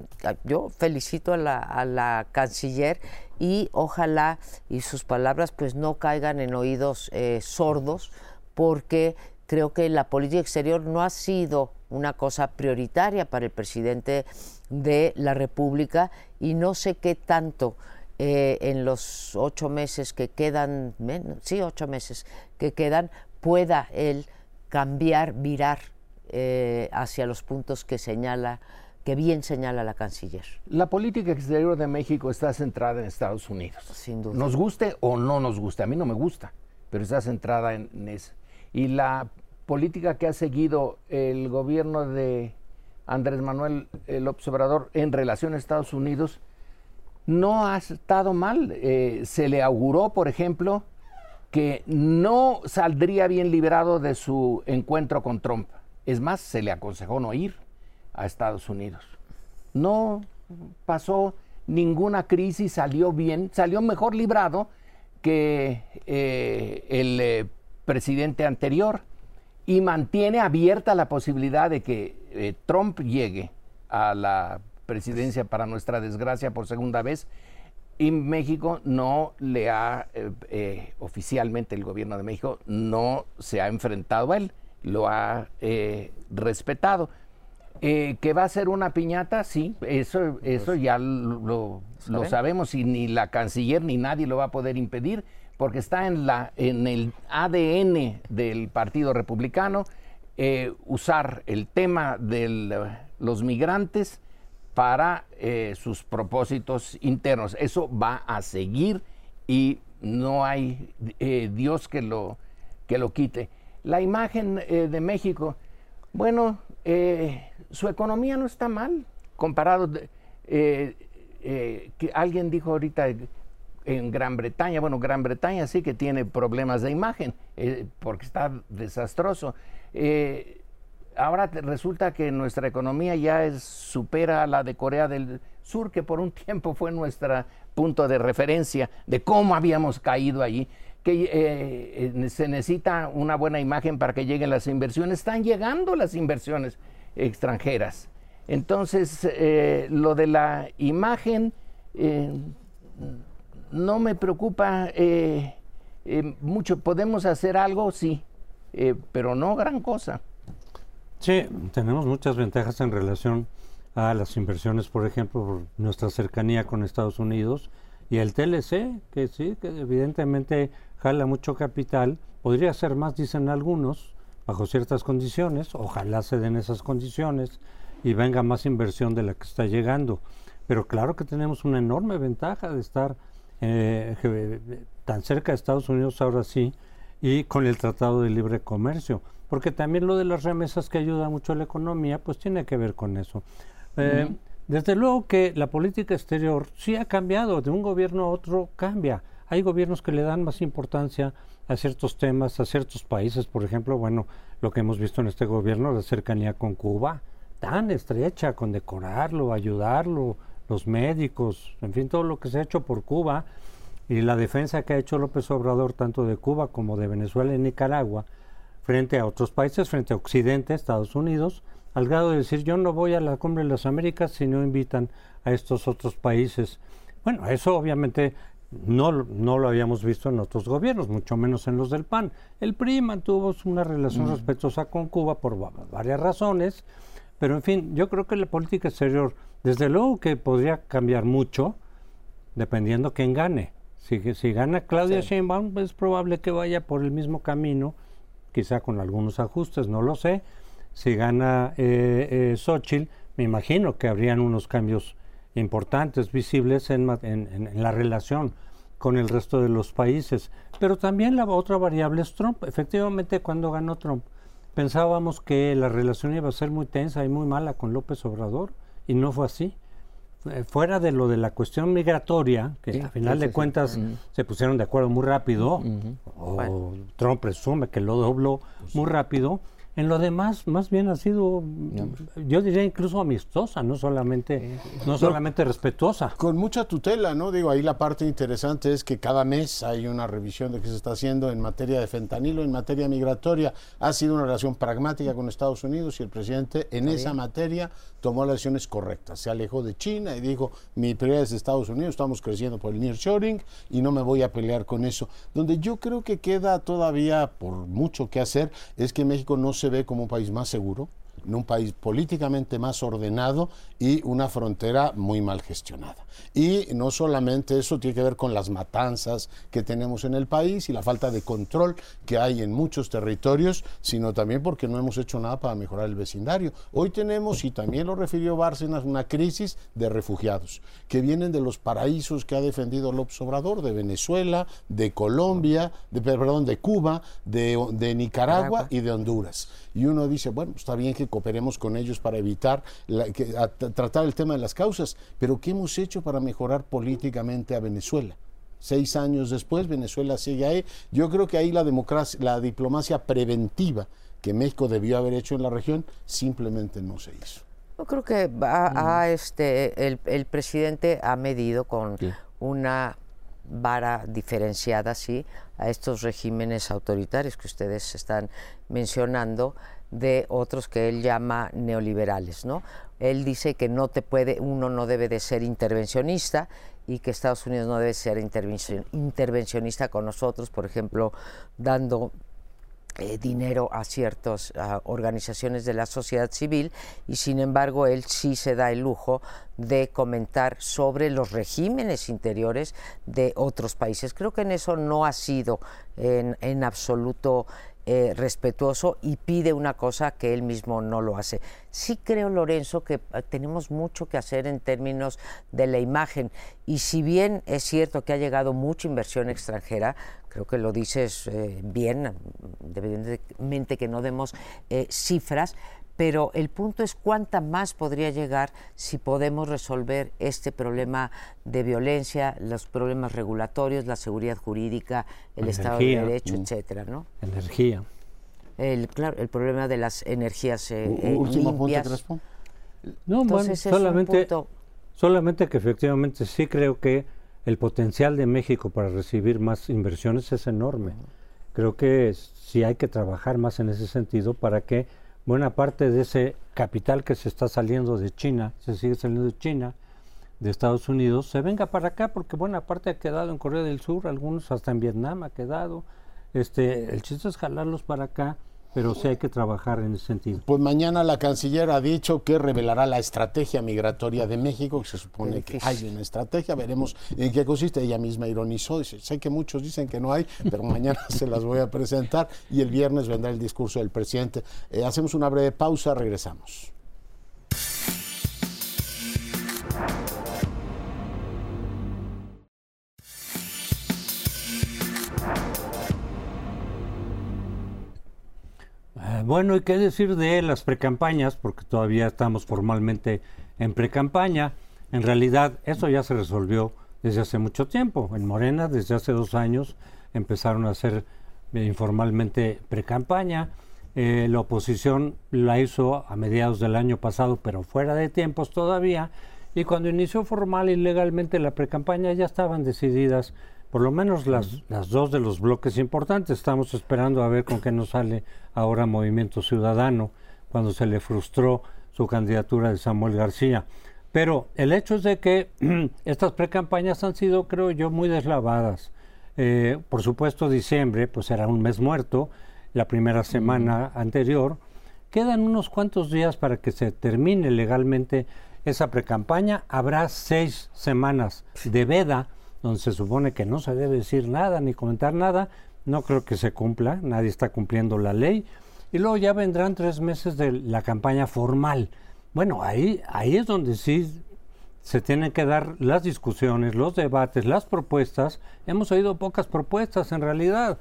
yo felicito a la, canciller y ojalá y sus palabras pues no caigan en oídos eh, sordos porque creo que la política exterior no ha sido una cosa prioritaria para el presidente de la República y no sé qué tanto eh, en los ocho meses que quedan, sí, ocho meses que quedan, pueda él cambiar, virar eh, hacia los puntos que señala que bien señala la canciller. La política exterior de México está centrada en Estados Unidos. Sin duda. Nos guste o no nos guste, a mí no me gusta, pero está centrada en, eso. Y la política que ha seguido el gobierno de Andrés Manuel López Obrador en relación a Estados Unidos no ha estado mal. Eh, se le auguró, por ejemplo, que no saldría bien liberado de su encuentro con Trump. Es más, se le aconsejó no ir a Estados Unidos. No pasó ninguna crisis, salió bien, salió mejor librado que eh, el eh, presidente anterior y mantiene abierta la posibilidad de que Trump llegue a la presidencia para nuestra desgracia por segunda vez y México no le ha, oficialmente el gobierno de México no se ha enfrentado a él, lo ha respetado. Eh, que va a ser una piñata, sí, eso, eso pues, ya lo, sabemos y ni la canciller ni nadie lo va a poder impedir porque está en, la, en el ADN del Partido Republicano eh, usar el tema de los migrantes para eh, sus propósitos internos. Eso va a seguir y no hay Dios que lo, que lo quite. La imagen de México, bueno, su economía no está mal comparado. Eh, eh, que alguien dijo ahorita en Gran Bretaña, bueno, Gran Bretaña sí que tiene problemas de imagen eh, porque está desastroso. Ahora resulta que nuestra economía ya supera a la de Corea del Sur, que por un tiempo fue nuestro punto de referencia de cómo habíamos caído allí que se necesita una buena imagen para que lleguen las inversiones. Están llegando las inversiones extranjeras. Entonces, eh, lo de la imagen, eh, no me preocupa eh, eh, mucho. ¿Podemos hacer algo? Sí, eh, pero no gran cosa. Sí, tenemos muchas ventajas en relación a las inversiones, por ejemplo, por nuestra cercanía con Estados Unidos y el TLC, que sí, que evidentemente jala mucho capital, podría ser más, dicen algunos, bajo ciertas condiciones, ojalá se den esas condiciones y venga más inversión de la que está llegando. Pero claro que tenemos una enorme ventaja de estar eh, tan cerca de Estados Unidos ahora sí y con el Tratado de Libre Comercio, porque también lo de las remesas que ayuda mucho a la economía, pues tiene que ver con eso. Eh, desde luego que la política exterior sí ha cambiado, de un gobierno a otro cambia. Hay gobiernos que le dan más importancia a ciertos temas, a ciertos países, por ejemplo, bueno, lo que hemos visto en este gobierno, la cercanía con Cuba, tan estrecha, con decorarlo, ayudarlo, los médicos, en fin, todo lo que se ha hecho por Cuba y la defensa que ha hecho López Obrador tanto de Cuba como de Venezuela y Nicaragua frente a otros países, frente a Occidente, Estados Unidos, al grado de decir yo no voy a la cumbre de las Américas si no invitan a estos otros países. Bueno, eso obviamente no, no lo habíamos visto en otros gobiernos, mucho menos en los del PAN. El PRI mantuvo una relación mm. respetuosa con Cuba por varias razones, pero en fin, yo creo que la política exterior, desde luego que podría cambiar mucho, dependiendo quién gane. Si, si gana Claudia Sheinbaum, es probable que vaya por el mismo camino, quizá con algunos ajustes, no lo sé. Si gana eh, eh, Xochitl, me imagino que habrían unos cambios importantes, visibles en, la relación con el resto de los países. Pero también la otra variable es Trump. Efectivamente, cuando ganó Trump, pensábamos que la relación iba a ser muy tensa y muy mala con López Obrador, y no fue así. Eh, fuera de lo de la cuestión migratoria, que al final de cuentas se pusieron de acuerdo muy rápido, o Trump presume que lo dobló pues muy rápido, en lo demás, más bien ha sido, yo diría incluso amistosa, no solamente, no solamente respetuosa. Con mucha tutela, ¿no? Digo, ahí la parte interesante es que cada mes hay una revisión de qué se está haciendo en materia de fentanilo, en materia migratoria. Ha sido una relación pragmática con Estados Unidos y el presidente en esa materia tomó las decisiones correctas. Se alejó de China y dijo, mi prioridad es Estados Unidos, estamos creciendo por el nearshoring y no me voy a pelear con eso. Donde yo creo que queda todavía por mucho que hacer es que México no se ve como un país más seguro, en un país políticamente más ordenado y una frontera muy mal gestionada. Y no solamente eso tiene que ver con las matanzas que tenemos en el país y la falta de control que hay en muchos territorios, sino también porque no hemos hecho nada para mejorar el vecindario. Hoy tenemos, y también lo refirió Bárcenas, una crisis de refugiados que vienen de los paraísos que ha defendido López Obrador, de Venezuela, de Colombia, de, perdón, de Cuba, de, Nicaragua y de Honduras. Y uno dice, bueno, está bien que cooperemos con ellos para evitar, tratar el tema de las causas, pero ¿qué hemos hecho para mejorar políticamente a Venezuela? Seis años después, Venezuela sigue ahí. Yo creo que ahí la, democracia, la diplomacia preventiva que México debió haber hecho en la región simplemente no se hizo. Yo creo que a, este, el, presidente ha medido con una vara diferenciada, sí, a estos regímenes autoritarios que ustedes están mencionando, de otros que él llama neoliberales, ¿no? Él dice que no te puede, uno no debe de ser intervencionista y que Estados Unidos no debe ser intervencionista con nosotros, por ejemplo, dando eh, dinero a ciertas organizaciones de la sociedad civil y sin embargo él sí se da el lujo de comentar sobre los regímenes interiores de otros países. Creo que en eso no ha sido en, en absoluto eh, respetuoso y pide una cosa que él mismo no lo hace. Sí creo, Lorenzo, que eh, tenemos mucho que hacer en términos de la imagen y si bien es cierto que ha llegado mucha inversión extranjera, creo que lo dices eh, bien, evidentemente que no demos cifras, pero el punto es cuánta más podría llegar si podemos resolver este problema de violencia, los problemas regulatorios, la seguridad jurídica, el Estado de Derecho, etcétera, ¿no? Energía. El, claro, el problema de las energías eh, eh último limpias. Punto, no, bueno, solamente, solamente que efectivamente sí creo que el potencial de México para recibir más inversiones es enorme. Creo que sí hay que trabajar más en ese sentido para que buena parte de ese capital que se está saliendo de China, se sigue saliendo de China, de Estados Unidos se venga para acá, porque buena parte ha quedado en Corea del Sur, algunos hasta en Vietnam ha quedado. Este, el chiste es jalarlos para acá pero sí hay que trabajar en ese sentido. Pues mañana la canciller ha dicho que revelará la estrategia migratoria de México, que se supone que hay una estrategia, veremos en qué consiste. Ella misma ironizó, dice, sé que muchos dicen que no hay, pero mañana se las voy a presentar y el viernes vendrá el discurso del presidente. Eh, hacemos una breve pausa, regresamos. Bueno, ¿y qué decir de las precampañas? Porque todavía estamos formalmente en precampaña. En realidad, eso ya se resolvió desde hace mucho tiempo. En Morena, desde hace dos años, empezaron a hacer eh, informalmente precampaña. Eh, la oposición la hizo a mediados del año pasado, pero fuera de tiempos todavía. Y cuando inició formal y legalmente la precampaña, ya estaban decididas por lo menos las, las dos de los bloques importantes. Estamos esperando a ver con qué nos sale ahora Movimiento Ciudadano, cuando se le frustró su candidatura de Samuel García. Pero el hecho es de que estas precampañas han sido, creo yo, muy deslavadas. Eh, por supuesto, diciembre, pues era un mes muerto, la primera semana anterior. Quedan unos cuantos días para que se termine legalmente esa precampaña. Habrá seis semanas de veda donde se supone que no se debe decir nada ni comentar nada, no creo que se cumpla, nadie está cumpliendo la ley. Y luego ya vendrán tres meses de la campaña formal. Bueno, ahí, ahí es donde sí se tienen que dar las discusiones, los debates, las propuestas. Hemos oído pocas propuestas en realidad.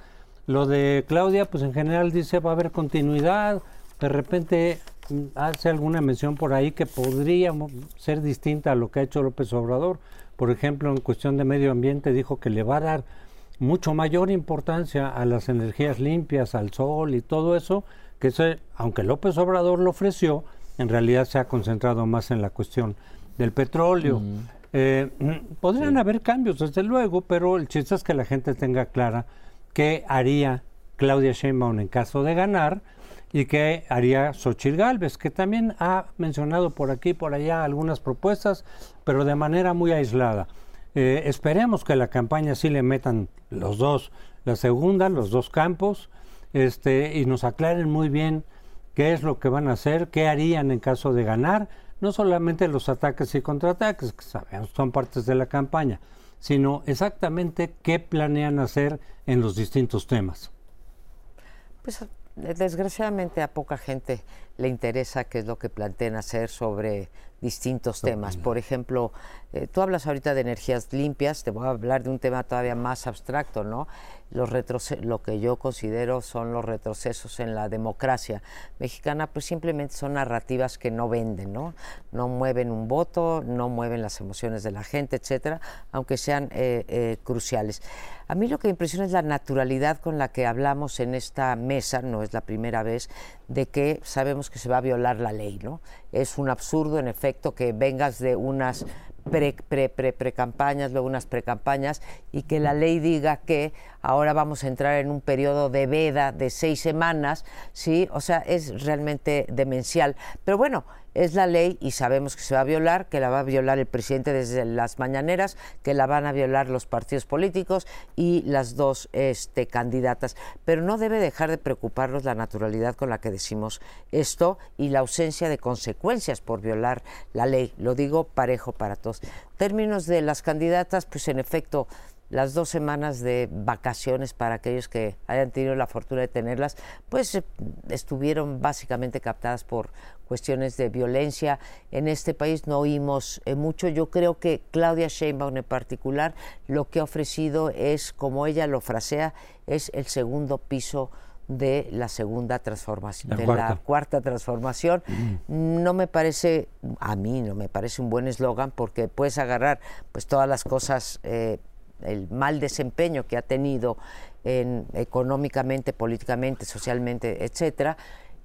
Lo de Claudia, pues en general dice va a haber continuidad. De repente mm, hace alguna mención por ahí que podría ser distinta a lo que ha hecho López Obrador por ejemplo, en cuestión de medio ambiente, dijo que le va a dar mucho mayor importancia a las energías limpias, al sol y todo eso, que aunque López Obrador lo ofreció, en realidad se ha concentrado más en la cuestión del petróleo. Eh, podrían haber cambios, desde luego, pero el chiste es que la gente tenga clara qué haría Claudia Sheinbaum en caso de ganar y qué haría Xochitl Galvez, que también ha mencionado por aquí y por allá algunas propuestas, pero de manera muy aislada. Eh, esperemos que la campaña sí le metan los dos, la segunda, los dos campos, este, y nos aclaren muy bien qué es lo que van a hacer, qué harían en caso de ganar, no solamente los ataques y contraataques, que sabemos son partes de la campaña, sino exactamente qué planean hacer en los distintos temas. Pues desgraciadamente a poca gente le interesa qué es lo que plantean hacer sobre distintos temas. Por ejemplo, eh, tú hablas ahorita de energías limpias, te voy a hablar de un tema todavía más abstracto, ¿no? Los lo que yo considero son los retrocesos en la democracia mexicana, pues simplemente son narrativas que no venden, ¿no? No mueven un voto, no mueven las emociones de la gente, etcétera, aunque sean eh, eh, cruciales. A mí lo que me impresiona es la naturalidad con la que hablamos en esta mesa, no es la primera vez, de que sabemos que se va a violar la ley, ¿no? Es un absurdo, en efecto, que vengas de unas pre, pre, pre, pre campañas, luego unas precampañas, y que la ley diga que ahora vamos a entrar en un periodo de veda de seis semanas, ¿sí? O sea, es realmente demencial. Pero bueno, es la ley y sabemos que se va a violar, que la va a violar el presidente desde las mañaneras, que la van a violar los partidos políticos y las dos este, candidatas. Pero no debe dejar de preocuparnos la naturalidad con la que decimos esto y la ausencia de consecuencias por violar la ley. Lo digo parejo para todos. Términos de las candidatas, pues en efecto las dos semanas de vacaciones para aquellos que hayan tenido la fortuna de tenerlas, pues eh, estuvieron básicamente captadas por cuestiones de violencia. En este país no oímos eh, mucho. Yo creo que Claudia Sheinbaum en particular lo que ha ofrecido es, como ella lo frasea, es el segundo piso de la segunda transformación, de la cuarta transformación. No me parece, a mí no me parece un buen eslogan porque puedes agarrar pues todas las cosas eh, el mal desempeño que ha tenido en, económicamente, políticamente, socialmente, etcétera,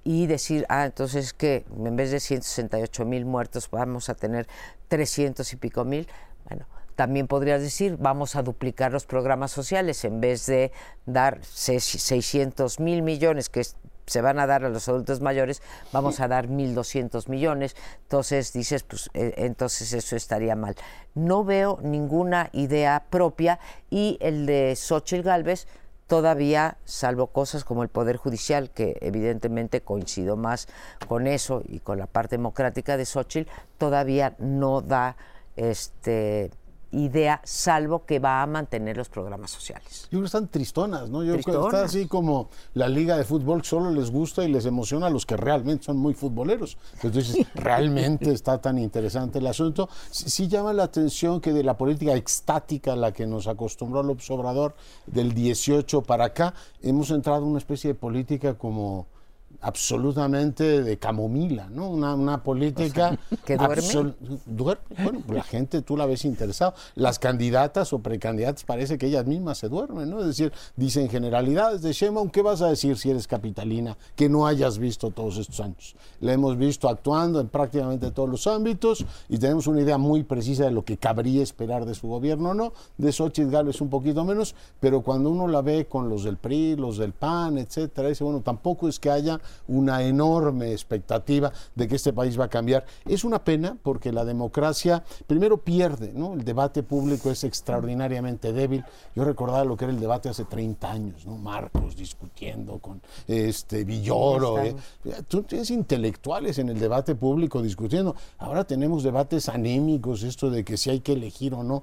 y decir, ah, entonces que en vez de 168 mil muertos vamos a tener 300 y pico mil. Bueno, también podrías decir, vamos a duplicar los programas sociales en vez de dar 600 mil millones, que es se van a dar a los adultos mayores, vamos a dar 1.200 millones. Entonces dices, pues eh, entonces eso estaría mal. No veo ninguna idea propia y el de Xochitl Galvez todavía, salvo cosas como el Poder Judicial, que evidentemente coincido más con eso y con la parte democrática de Xochitl, todavía no da este idea, salvo que va a mantener los programas sociales. Yo creo que están tristonas, ¿no? Yo creo que está así como la liga de fútbol solo les gusta y les emociona a los que realmente son muy futboleros. Entonces, realmente está tan interesante el asunto. Sí, llama la atención que de la política extática a la que nos acostumbró el observador del 18 para acá, hemos entrado en una especie de política como absolutamente de camomila, ¿no? Una, política que duerme. duerme. Bueno, la gente tú la ves interesada. Las candidatas o precandidatas parece que ellas mismas se duermen, ¿no? Es decir, dicen generalidades de Sheinbaum, ¿qué vas a decir si eres capitalina que no hayas visto todos estos años? La hemos visto actuando en prácticamente todos los ámbitos y tenemos una idea muy precisa de lo que cabría esperar de su gobierno, ¿no? De Xochitl Gálvez un poquito menos, pero cuando uno la ve con los del PRI, los del PAN, etcétera, dice, bueno, tampoco es que haya una enorme expectativa de que este país va a cambiar. Es una pena porque la democracia primero pierde, ¿no? El debate público es extraordinariamente débil. Yo recordaba lo que era el debate hace 30 años, ¿no? Marcos discutiendo con este Villoro. Eh. Tú tienes intelectuales en el debate público discutiendo. Ahora tenemos debates anémicos, esto de que si hay que elegir o no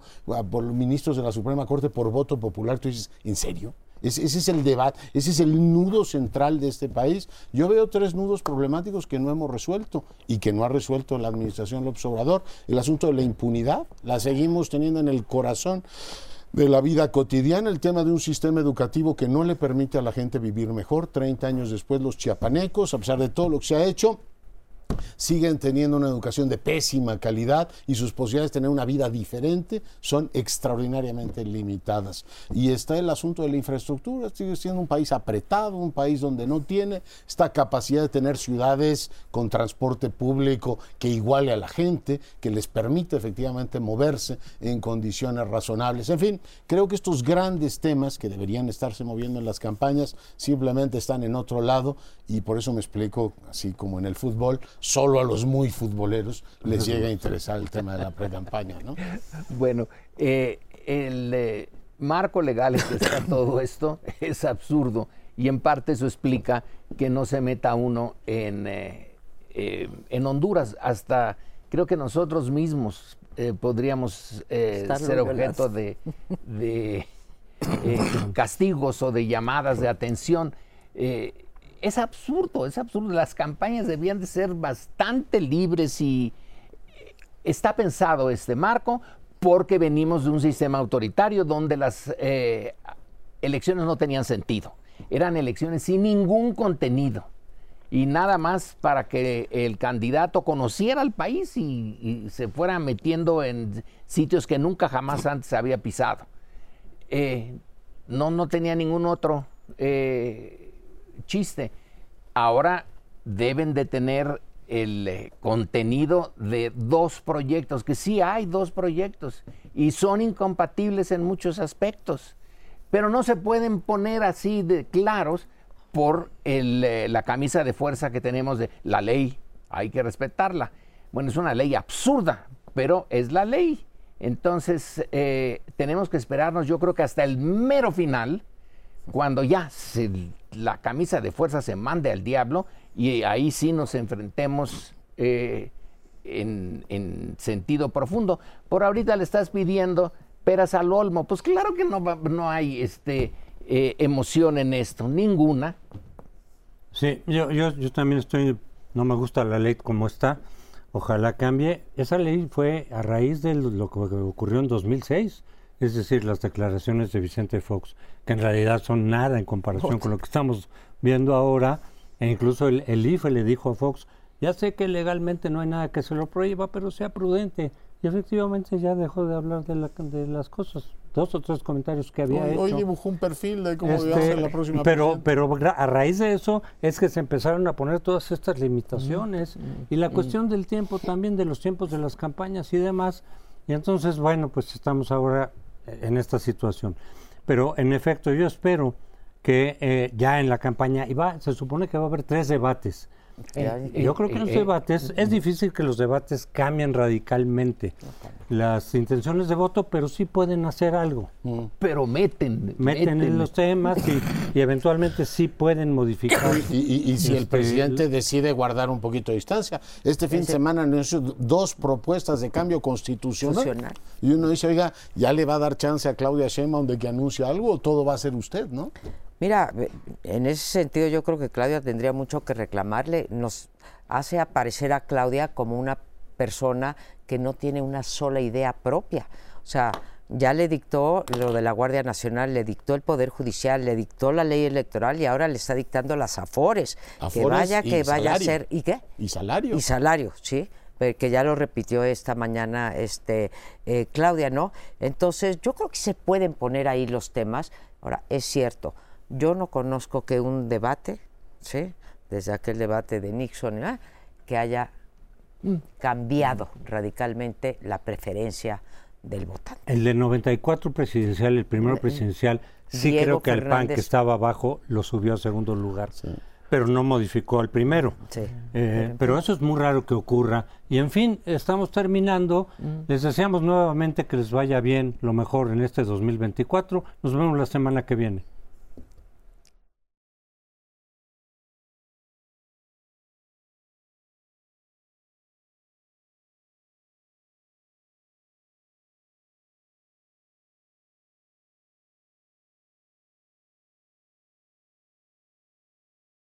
por los ministros de la Suprema Corte por voto popular. Tú dices, ¿en serio? Ese es el debate, ese es el nudo central de este país. Yo veo tres nudos problemáticos que no hemos resuelto y que no ha resuelto la administración López Obrador. El asunto de la impunidad, la seguimos teniendo en el corazón de la vida cotidiana, el tema de un sistema educativo que no le permite a la gente vivir mejor. 30 años después, los chiapanecos, a pesar de todo lo que se ha hecho, siguen teniendo una educación de pésima calidad y sus posibilidades de tener una vida diferente son extraordinariamente limitadas. Y está el asunto de la infraestructura, sigue siendo un país apretado, un país donde no tiene esta capacidad de tener ciudades con transporte público que iguale a la gente, que les permite efectivamente moverse en condiciones razonables. En fin, creo que estos grandes temas que deberían estarse moviendo en las campañas simplemente están en otro lado y por eso me explico, así como en el fútbol, solo a los muy futboleros les llega a interesar el tema de la pre-campaña, ¿no? Bueno, eh, el eh, marco legal en que está todo esto es absurdo y en parte eso explica que no se meta uno en, eh, en Honduras. Hasta creo que nosotros mismos podríamos ser objeto de, de castigos o de llamadas de atención es absurdo, es absurdo. Las campañas debían de ser bastante libres y está pensado este marco porque venimos de un sistema autoritario donde las eh, elecciones no tenían sentido. Eran elecciones sin ningún contenido y nada más para que el candidato conociera al país y, se fuera metiendo en sitios que nunca jamás antes había pisado. Eh, no, no tenía ningún otro eh, chiste. Ahora deben de tener el eh, contenido de dos proyectos, que sí hay dos proyectos y son incompatibles en muchos aspectos, pero no se pueden poner así de claros por eh, la camisa de fuerza que tenemos de la ley, hay que respetarla. Bueno, es una ley absurda, pero es la ley. Entonces, eh, tenemos que esperarnos, yo creo que hasta el mero final, cuando ya la camisa de fuerza se mande al diablo y ahí sí nos enfrentemos eh, en, sentido profundo. Por ahorita le estás pidiendo peras al olmo. Pues claro que no, no hay este, eh, emoción en esto, ninguna. Sí, yo, yo, yo también estoy, no me gusta la ley como está. Ojalá cambie. Esa ley fue a raíz de lo que ocurrió en 2006 es decir, las declaraciones de Vicente Fox, que en realidad son nada en comparación con lo que estamos viendo ahora, e incluso el, IFE le dijo a Fox, ya sé que legalmente no hay nada que se lo prohíba, pero sea prudente. Y efectivamente ya dejó de hablar de, de las cosas. Dos o tres comentarios que había hecho. Hoy dibujó un perfil de cómo este, ser la próxima pero, pero a raíz de eso es que se empezaron a poner todas estas limitaciones. y la cuestión del tiempo también, de los tiempos de las campañas y demás. Y entonces, bueno, pues estamos ahora en esta situación. Pero en efecto, yo espero que eh, ya en la campaña, y va, se supone que va a haber tres debates. Eh, Yo creo que los eh, debates, es difícil que los debates cambien radicalmente las intenciones de voto, pero sí pueden hacer algo. Pero meten, Meten en los temas y, y eventualmente sí pueden modificar. Y, y- y si el Este, presidente decide guardar un poquito de distancia. Este fin de semana anunció dos propuestas de cambio constitucional. Constitucional. Y uno dice, oiga, ¿ya le va a dar chance a Claudia Sheinbaum de que anuncie algo o todo va a ser usted, no? Mira, en ese sentido yo creo que Claudia tendría mucho que reclamarle. Nos hace aparecer a Claudia como una persona que no tiene una sola idea propia. O sea, ya le dictó lo de la Guardia Nacional, le dictó el Poder Judicial, le dictó la ley electoral y ahora le está dictando las afores. que Afores vaya, y que vaya a ser... ¿Y qué? Y salario. Y salario, sí, que ya lo repitió esta mañana este eh, Claudia, ¿no? Entonces, yo creo que se pueden poner ahí los temas. Ahora, es cierto, yo no conozco que un debate, ¿sí? Desde aquel debate de Nixon, ¿eh? que haya cambiado radicalmente la preferencia del votante. El de 94 presidencial, el primero presidencial, sí Diego creo que al PAN que estaba abajo lo subió a segundo lugar, pero no modificó al primero. Sí. Eh, pero eso es muy raro que ocurra. Y en fin, estamos terminando. Les deseamos nuevamente que les vaya bien, lo mejor en este 2024. Nos vemos la semana que viene.